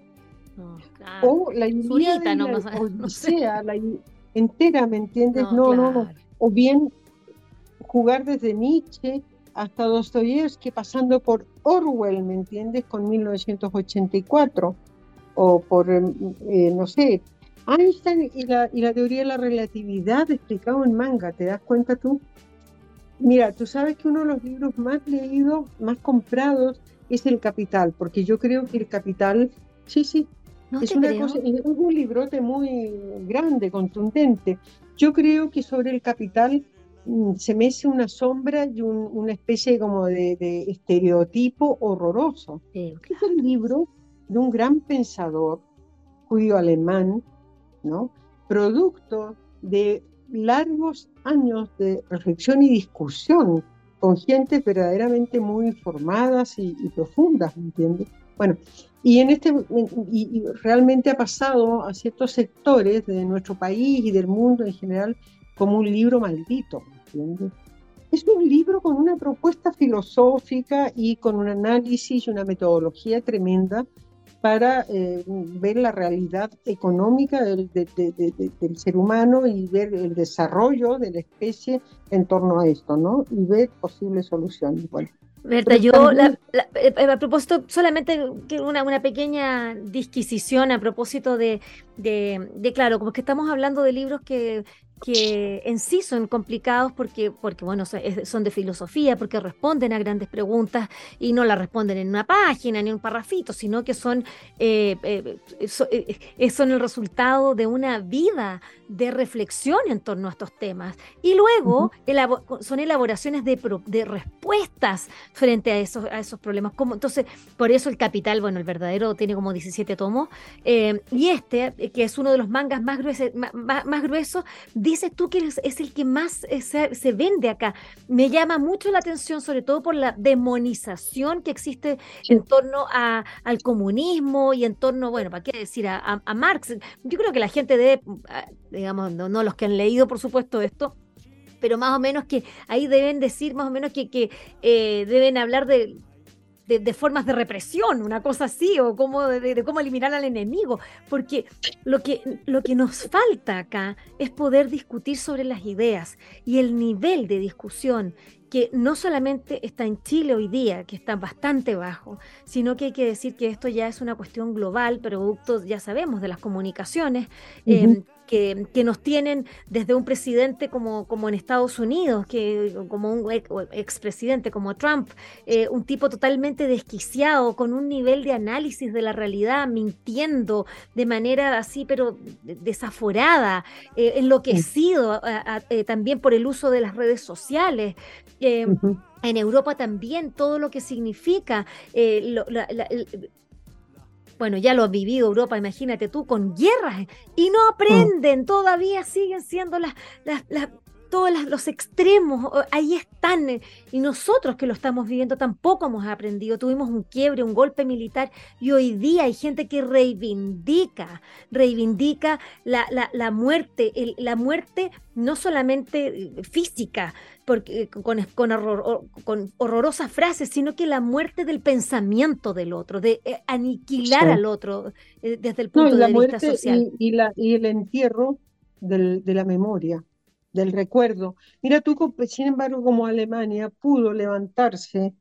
[SPEAKER 2] O la Ilíada no, no sea la entera, ¿me entiendes? No, no, no, O bien jugar desde Nietzsche hasta Dostoyevsky, pasando por Orwell, ¿me entiendes? Con 1984. O por, em, eh, no sé, Einstein y la, y la teoría de la relatividad explicado en manga, ¿te das cuenta tú? Mira, tú sabes que uno de los libros más leídos, más comprados, es El Capital, porque yo creo que El Capital, sí, sí, es, una cosa, es un librote muy grande, contundente. Yo creo que sobre El Capital mm, se mece una sombra y una especie como de, estereotipo horroroso. Es el libro de un gran pensador judío alemán, ¿no? Producto de largos años de reflexión y discusión con gente verdaderamente muy informadas y, profundas, ¿me entiendes? Bueno, y, en este, y, realmente ha pasado a ciertos sectores de nuestro país y del mundo en general como un libro maldito, ¿entiendes? Es un libro con una propuesta filosófica y con un análisis y una metodología tremenda para eh, ver la realidad económica del, del, ser humano y ver el desarrollo de la especie en torno a esto, ¿no? Y ver posibles soluciones. Bueno,
[SPEAKER 1] Berta, yo la, eh, a propósito, solamente una, una pequeña disquisición a propósito de, de, de, claro, como que estamos hablando de libros que que en sí son complicados porque, porque bueno, son de filosofía, porque responden a grandes preguntas y no las responden en una página ni en un parrafito, sino que son, eh, eh, eh, son el resultado de una vida de reflexión en torno a estos temas. Y luego son elaboraciones de, de, respuestas frente a esos, a esos problemas. Como, entonces, por eso el Capital, bueno, el verdadero tiene como 17 tomos, y este, que es uno de los mangas más, gruesos, más, más gruesos, dices tú que es, el que más eh, se, vende acá. Me llama mucho la atención, sobre todo por la demonización que existe en torno a, al comunismo y en torno, bueno, ¿para qué decir? A, Marx. Yo creo que la gente debe, ah, digamos, no, no los que han leído, por supuesto, esto, pero más o menos que ahí deben decir, más o menos que, que eh, deben hablar de de, formas de represión, una cosa así, o cómo, de, cómo eliminar al enemigo, porque lo que, lo que nos falta acá es poder discutir sobre las ideas y el nivel de discusión que no solamente está en Chile hoy día, que está bastante bajo, sino que hay que decir que esto ya es una cuestión global, producto, ya sabemos, de las comunicaciones, que, nos tienen desde un presidente como, como en Estados Unidos, que, como un expresidente como Trump, eh, un tipo totalmente desquiciado, con un nivel de análisis de la realidad, mintiendo de manera así, pero desaforada, eh, enloquecido eh, también por el uso de las redes sociales. En Europa también todo lo que significa bueno, ya lo ha vivido Europa, imagínate tú, con guerras, y no aprenden, todavía siguen siendo las, las, todos los extremos, ahí están, eh, y nosotros que lo estamos viviendo tampoco hemos aprendido, tuvimos un quiebre, un golpe militar, y hoy día hay gente que reivindica, reivindica la, la, muerte, la muerte no solamente eh, física, porque, eh, con, con, horror, con, horrorosas frases, sino que la muerte del pensamiento del otro, de aniquilar al otro desde el punto de vista social.
[SPEAKER 2] Y, la, y el entierro del, de la memoria del recuerdo. Mira tú, sin embargo, como Alemania pudo levantarse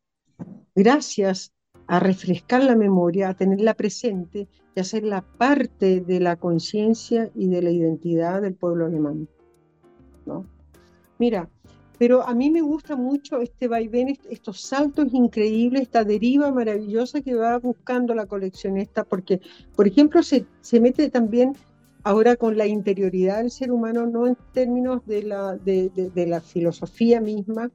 [SPEAKER 2] gracias a refrescar la memoria, a tenerla presente y hacerla parte de la conciencia y de la identidad del pueblo alemán. ¿no? Mira, pero a mí me gusta mucho este vaivén, estos saltos increíbles, esta deriva maravillosa que va buscando la coleccionista, porque, por ejemplo, se, se mete también ahora con la interioridad del ser humano, no en términos de la, de, la filosofía misma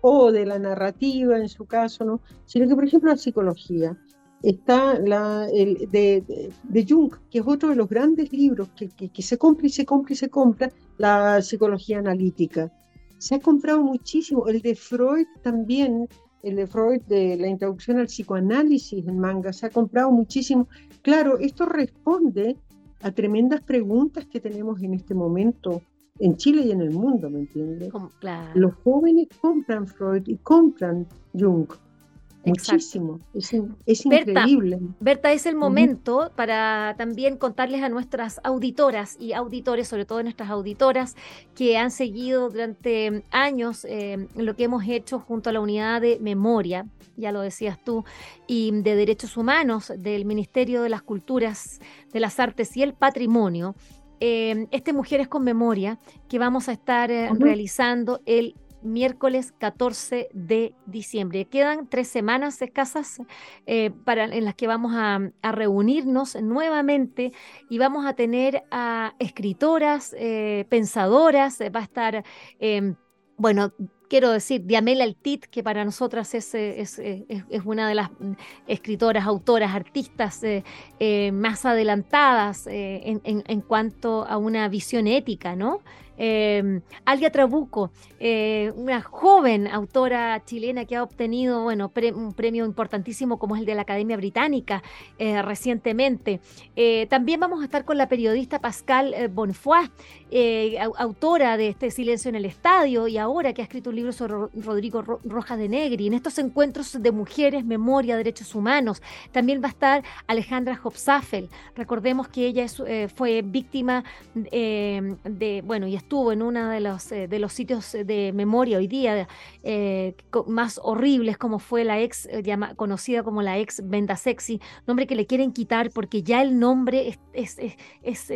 [SPEAKER 2] o de la narrativa en su caso, ¿no? sino que, por ejemplo, la psicología. Está la, el, de, de, Jung, que es otro de los grandes libros que, que, se compra y se compra y se compra, la psicología analítica. Se ha comprado muchísimo. El de Freud también, el de Freud de la introducción al psicoanálisis en manga, se ha comprado muchísimo. Claro, esto responde a tremendas preguntas que tenemos en este momento en Chile y en el mundo, ¿me entiendes? Los jóvenes compran Freud y compran Jung. Muchísimo, es, increíble.
[SPEAKER 1] Berta, es el momento para también contarles a nuestras auditoras y auditores, sobre todo nuestras auditoras, que han seguido durante años eh, lo que hemos hecho junto a la unidad de memoria, ya lo decías tú, y de derechos humanos del Ministerio de las Culturas, de las Artes y el Patrimonio. Eh, este Mujeres con Memoria que vamos a estar eh, realizando el miércoles 14 de diciembre. Quedan tres semanas escasas eh, para, en las que vamos a, reunirnos nuevamente y vamos a tener a escritoras, eh, pensadoras, va a estar, bueno, quiero decir, Diamela Altit, que para nosotras es, es, una de las escritoras, autoras, artistas eh, más adelantadas en, en, cuanto a una visión ética, ¿no? Eh, Alia Trabuco, eh, una joven autora chilena que ha obtenido bueno, un premio importantísimo como es el de la Academia Británica eh, recientemente. Eh, también vamos a estar con la periodista Pascal Bonfoy, autora de este Silencio en el Estadio y ahora que ha escrito un libro sobre Rodrigo Rojas de Negri. En estos encuentros de mujeres, memoria, derechos humanos, también va a estar Alejandra Hopsafel. Recordemos que ella fue víctima de, bueno, y estuvo en uno de los, eh, de los sitios de memoria hoy día eh, más horribles, como fue la ex, eh, conocida como la ex Venda Sexy, nombre que le quieren quitar porque ya el nombre es, es,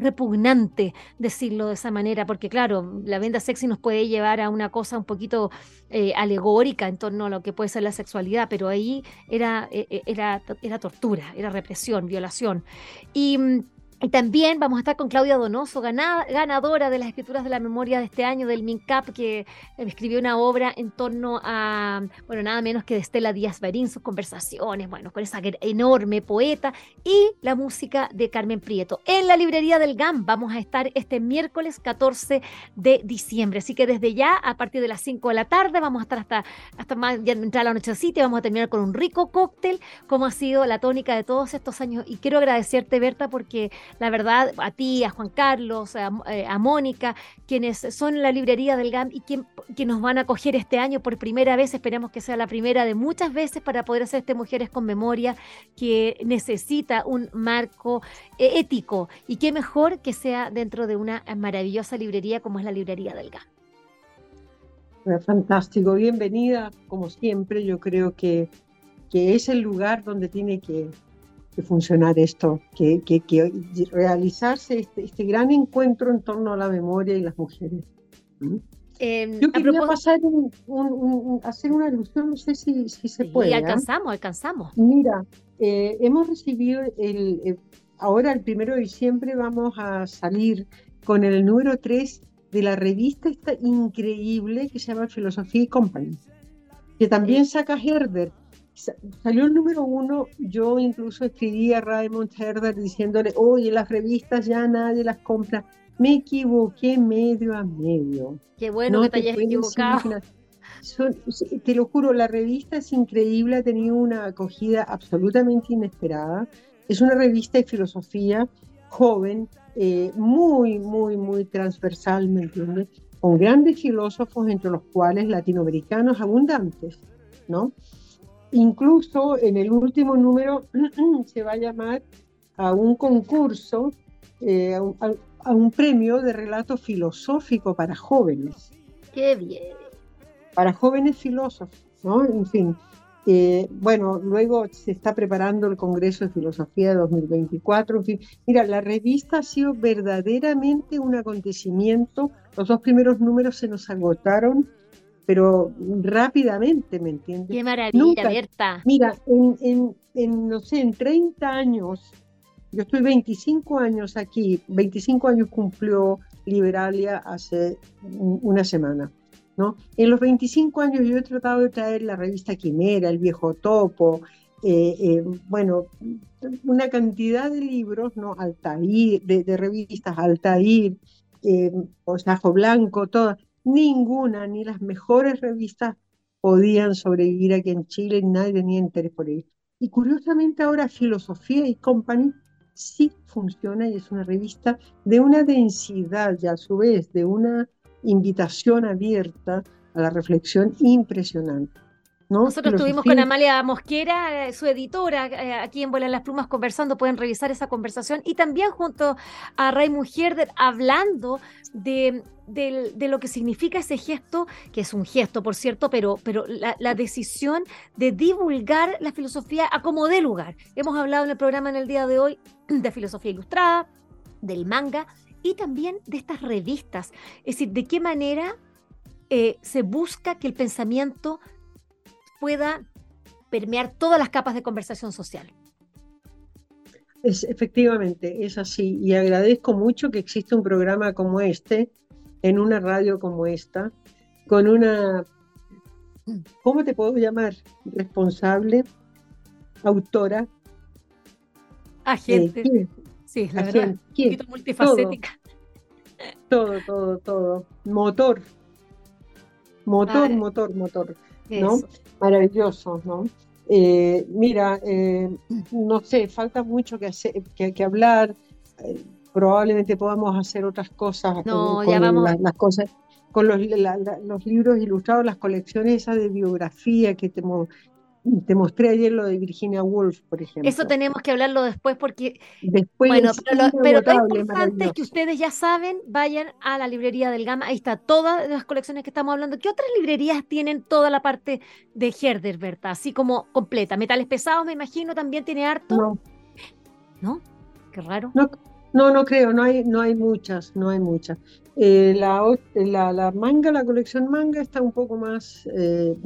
[SPEAKER 1] repugnante decirlo de esa manera, porque claro, la Venda Sexy nos puede llevar a una cosa un poquito alegórica en torno a lo que puede ser la sexualidad, pero ahí era, era, era tortura, era represión, violación. Y mm, Y también vamos a estar con Claudia Donoso, ganadora de las escrituras de la memoria de este año del MINCAP, que escribió una obra en torno a, bueno, nada menos que de Estela Díaz Barín, sus conversaciones, bueno, con esa enorme poeta, y la música de Carmen Prieto. En la librería del GAM vamos a estar este miércoles 14 de diciembre, así que desde ya, a partir de las 5 de la tarde, vamos a estar hasta, hasta más, ya entrar a la nochecita y vamos a terminar con un rico cóctel, como ha sido la tónica de todos estos años. Y quiero agradecerte, Berta, porque la verdad, a ti, a Juan Carlos, a, eh, Mónica, quienes son la librería del GAM y quien, que nos van a acoger este año por primera vez, esperemos que sea la primera de muchas veces para poder hacer este Mujeres con Memoria, que necesita un marco eh, ético. Y qué mejor que sea dentro de una maravillosa librería como es la librería del GAM.
[SPEAKER 2] Fantástico, bienvenida, como siempre, yo creo que, que es el lugar donde tiene que, funcionar esto, que, que, realizarse este, este, gran encuentro en torno a la memoria y las mujeres. Em, Yo quería pasar un, hacer una alusión, no sé si, si se puede.
[SPEAKER 1] Y ¿ah? alcanzamos, alcanzamos.
[SPEAKER 2] Mira, eh, hemos recibido el, eh, ahora el primero de diciembre vamos a salir con el número 3 de la revista esta increíble que se llama Filosofía y Company, que también saca Herder salió el número uno, yo incluso escribí a Raymond Herder diciéndole, oye, las revistas ya nadie las compra. Me equivoqué medio a medio.
[SPEAKER 1] Qué bueno que te, hayas equivocado.
[SPEAKER 2] te lo juro, la revista es increíble, ha tenido una acogida absolutamente inesperada. Es una revista de filosofía joven, eh, muy, muy, muy transversal, ¿me entiendes? Con grandes filósofos, entre los cuales latinoamericanos abundantes, ¿no? Incluso en el último número se va a llamar a un concurso, eh, a, un, premio de relato filosófico para jóvenes.
[SPEAKER 1] ¡Qué bien!
[SPEAKER 2] Para jóvenes filósofos, ¿no? En fin. Eh, bueno, luego se está preparando el Congreso de Filosofía de 2024. En fin, mira, la revista ha sido verdaderamente un acontecimiento. Los dos primeros números se nos agotaron pero rápidamente, ¿me entiendes?
[SPEAKER 1] Qué maravilla, Berta.
[SPEAKER 2] Mira, en, en, no sé, en 30 años, yo estoy 25 años aquí, 25 años cumplió Liberalia hace una semana. ¿no? En los 25 años yo he tratado de traer la revista Quimera, El Viejo Topo, eh, eh, bueno, una cantidad de libros, ¿no? Altair, de, de revistas, Altair, eh, Osajo Blanco, todas ninguna, ni las mejores revistas podían sobrevivir aquí en Chile, nadie tenía interés por ello. Y curiosamente ahora Filosofía y Company sí funciona y es una revista de una densidad y a su vez de una invitación abierta a la reflexión impresionante.
[SPEAKER 1] Nosotros estuvimos con Amalia Mosquera, eh, su editora, eh, aquí en Vuelan las Plumas conversando, pueden revisar esa conversación, y también junto a Raymond Herder hablando de, lo que significa ese gesto, que es un gesto, por cierto, pero, pero la, decisión de divulgar la filosofía a como dé lugar. Hemos hablado en el programa en el día de hoy de filosofía ilustrada, del manga y también de estas revistas. Es decir, de qué manera eh, se busca que el pensamiento pueda permear todas las capas de conversación social.
[SPEAKER 2] Es, efectivamente, es así. Y agradezco mucho que exista un programa como este, en una radio como esta, con una, ¿cómo te puedo llamar? Responsable, autora.
[SPEAKER 1] Agente. Eh, sí, la verdad, un poquito multifacética.
[SPEAKER 2] Todo, todo, todo. Motor. Motor, motor, motor. ¿No? Maravilloso, ¿no? Eh, mira, eh, no sé, falta mucho que, hacer, que, hablar. Eh, probablemente podamos hacer otras cosas
[SPEAKER 1] no, con, Las,
[SPEAKER 2] las, cosas con los, los, libros ilustrados, las colecciones esas de biografía que te, te mostré ayer lo de Virginia Woolf, por ejemplo.
[SPEAKER 1] Eso tenemos que hablarlo después porque... Después bueno, pero lo, importante es que ustedes ya saben, vayan a la librería del Gama, ahí está todas las colecciones que estamos hablando. ¿Qué otras librerías tienen toda la parte de Herder, Berta? Así como completa. Metales pesados, me imagino, también tiene harto.
[SPEAKER 2] No.
[SPEAKER 1] ¿No? Qué raro.
[SPEAKER 2] No, no, no creo, no hay, no hay muchas, no hay muchas. Eh, la, la, manga, la colección manga está un poco más eh,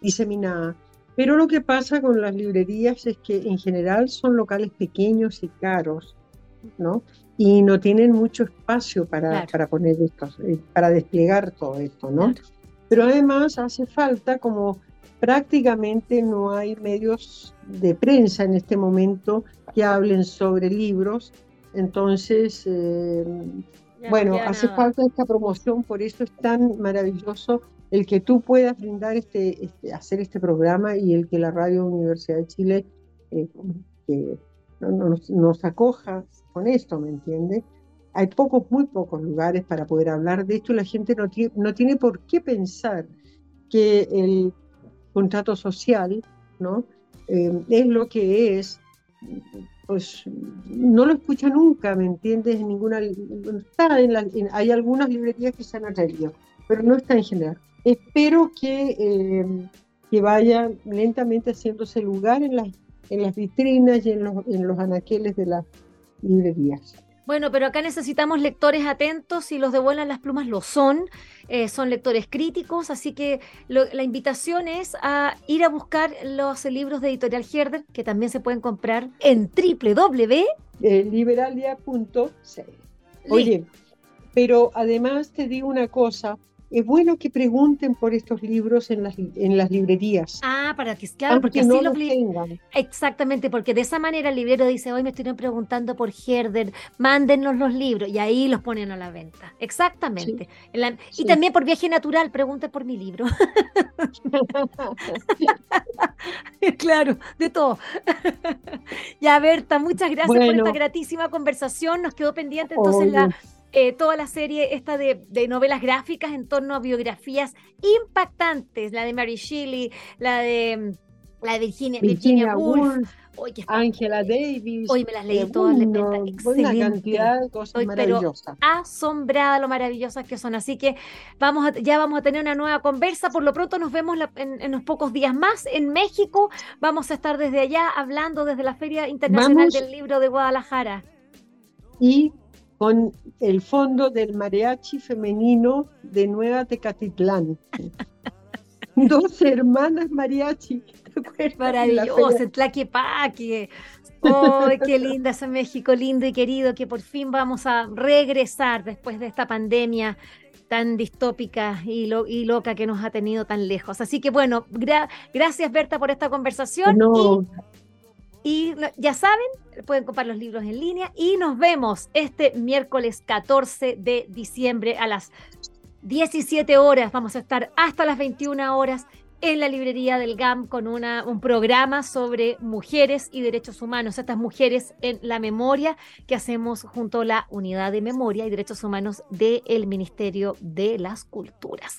[SPEAKER 2] diseminada pero lo que pasa con las librerías es que en general son locales pequeños y caros ¿no? Y no tienen mucho espacio para, para poner esto, eh, para desplegar todo esto, ¿no? Pero además hace falta como prácticamente no hay medios de prensa en este momento que hablen sobre libros, entonces, eh, bueno, hace falta esta promoción, por eso es tan maravilloso el que tú puedas brindar este, este hacer este programa y el que la Radio Universidad de Chile eh, nos, nos, acoja con esto, ¿me entiendes? Hay pocos, muy pocos lugares para poder hablar de esto. La gente no tiene, no tiene por qué pensar que el contrato social, ¿no? Eh, es lo que es, pues no lo escucha nunca, ¿me entiendes? En ninguna, está en hay algunas librerías que se han atrevido, pero no está en general. Espero que, eh, que vaya lentamente haciéndose lugar en las, en las vitrinas y en los, en los anaqueles de las librerías.
[SPEAKER 1] Bueno, pero acá necesitamos lectores atentos y los de Vuelan las Plumas lo son. Eh, son lectores críticos, así que la invitación es a ir a buscar los libros de Editorial Herder, que también se pueden comprar en
[SPEAKER 2] www.liberalia.cl. Oye, pero además te digo una cosa, es bueno que pregunten por estos libros en las, en las librerías.
[SPEAKER 1] Ah, para que, claro, porque no los tengan. Exactamente, porque de esa manera el librero dice, hoy me estoy preguntando por Herder, mándenos los libros, y ahí los ponen a la venta. Exactamente. Y también por viaje natural, pregunten por mi libro. claro, de todo. ya, Berta, muchas gracias por esta gratísima conversación. Nos quedó pendiente entonces la eh, toda la serie esta de, novelas gráficas en torno a biografías impactantes, la de Mary Shelley, la de la de Virginia, Virginia, Woolf,
[SPEAKER 2] Angela Davis.
[SPEAKER 1] Hoy me las leí todas,
[SPEAKER 2] Una cantidad de cosas maravillosas.
[SPEAKER 1] asombrada lo maravillosas que son. Así que vamos ya vamos a tener una nueva conversa. Por lo pronto nos vemos en, unos pocos días más en México. Vamos a estar desde allá hablando desde la Feria Internacional del Libro de Guadalajara.
[SPEAKER 2] Y con el fondo del mariachi femenino de Nueva Tecatitlán. Dos hermanas mariachi.
[SPEAKER 1] Maravilloso, Tlaquepaque. ¡Oh, qué linda ese México lindo y querido! Que por fin vamos a regresar después de esta pandemia tan distópica y, y loca que nos ha tenido tan lejos. Así que bueno, gracias Berta por esta conversación. No. Y ya saben, pueden comprar los libros en línea y nos vemos este miércoles 14 de diciembre a las 17 horas. Vamos a estar hasta las 21 horas en la librería del GAM con un programa sobre mujeres y derechos humanos, estas mujeres en la memoria que hacemos junto a la Unidad de Memoria y Derechos Humanos del Ministerio de las Culturas.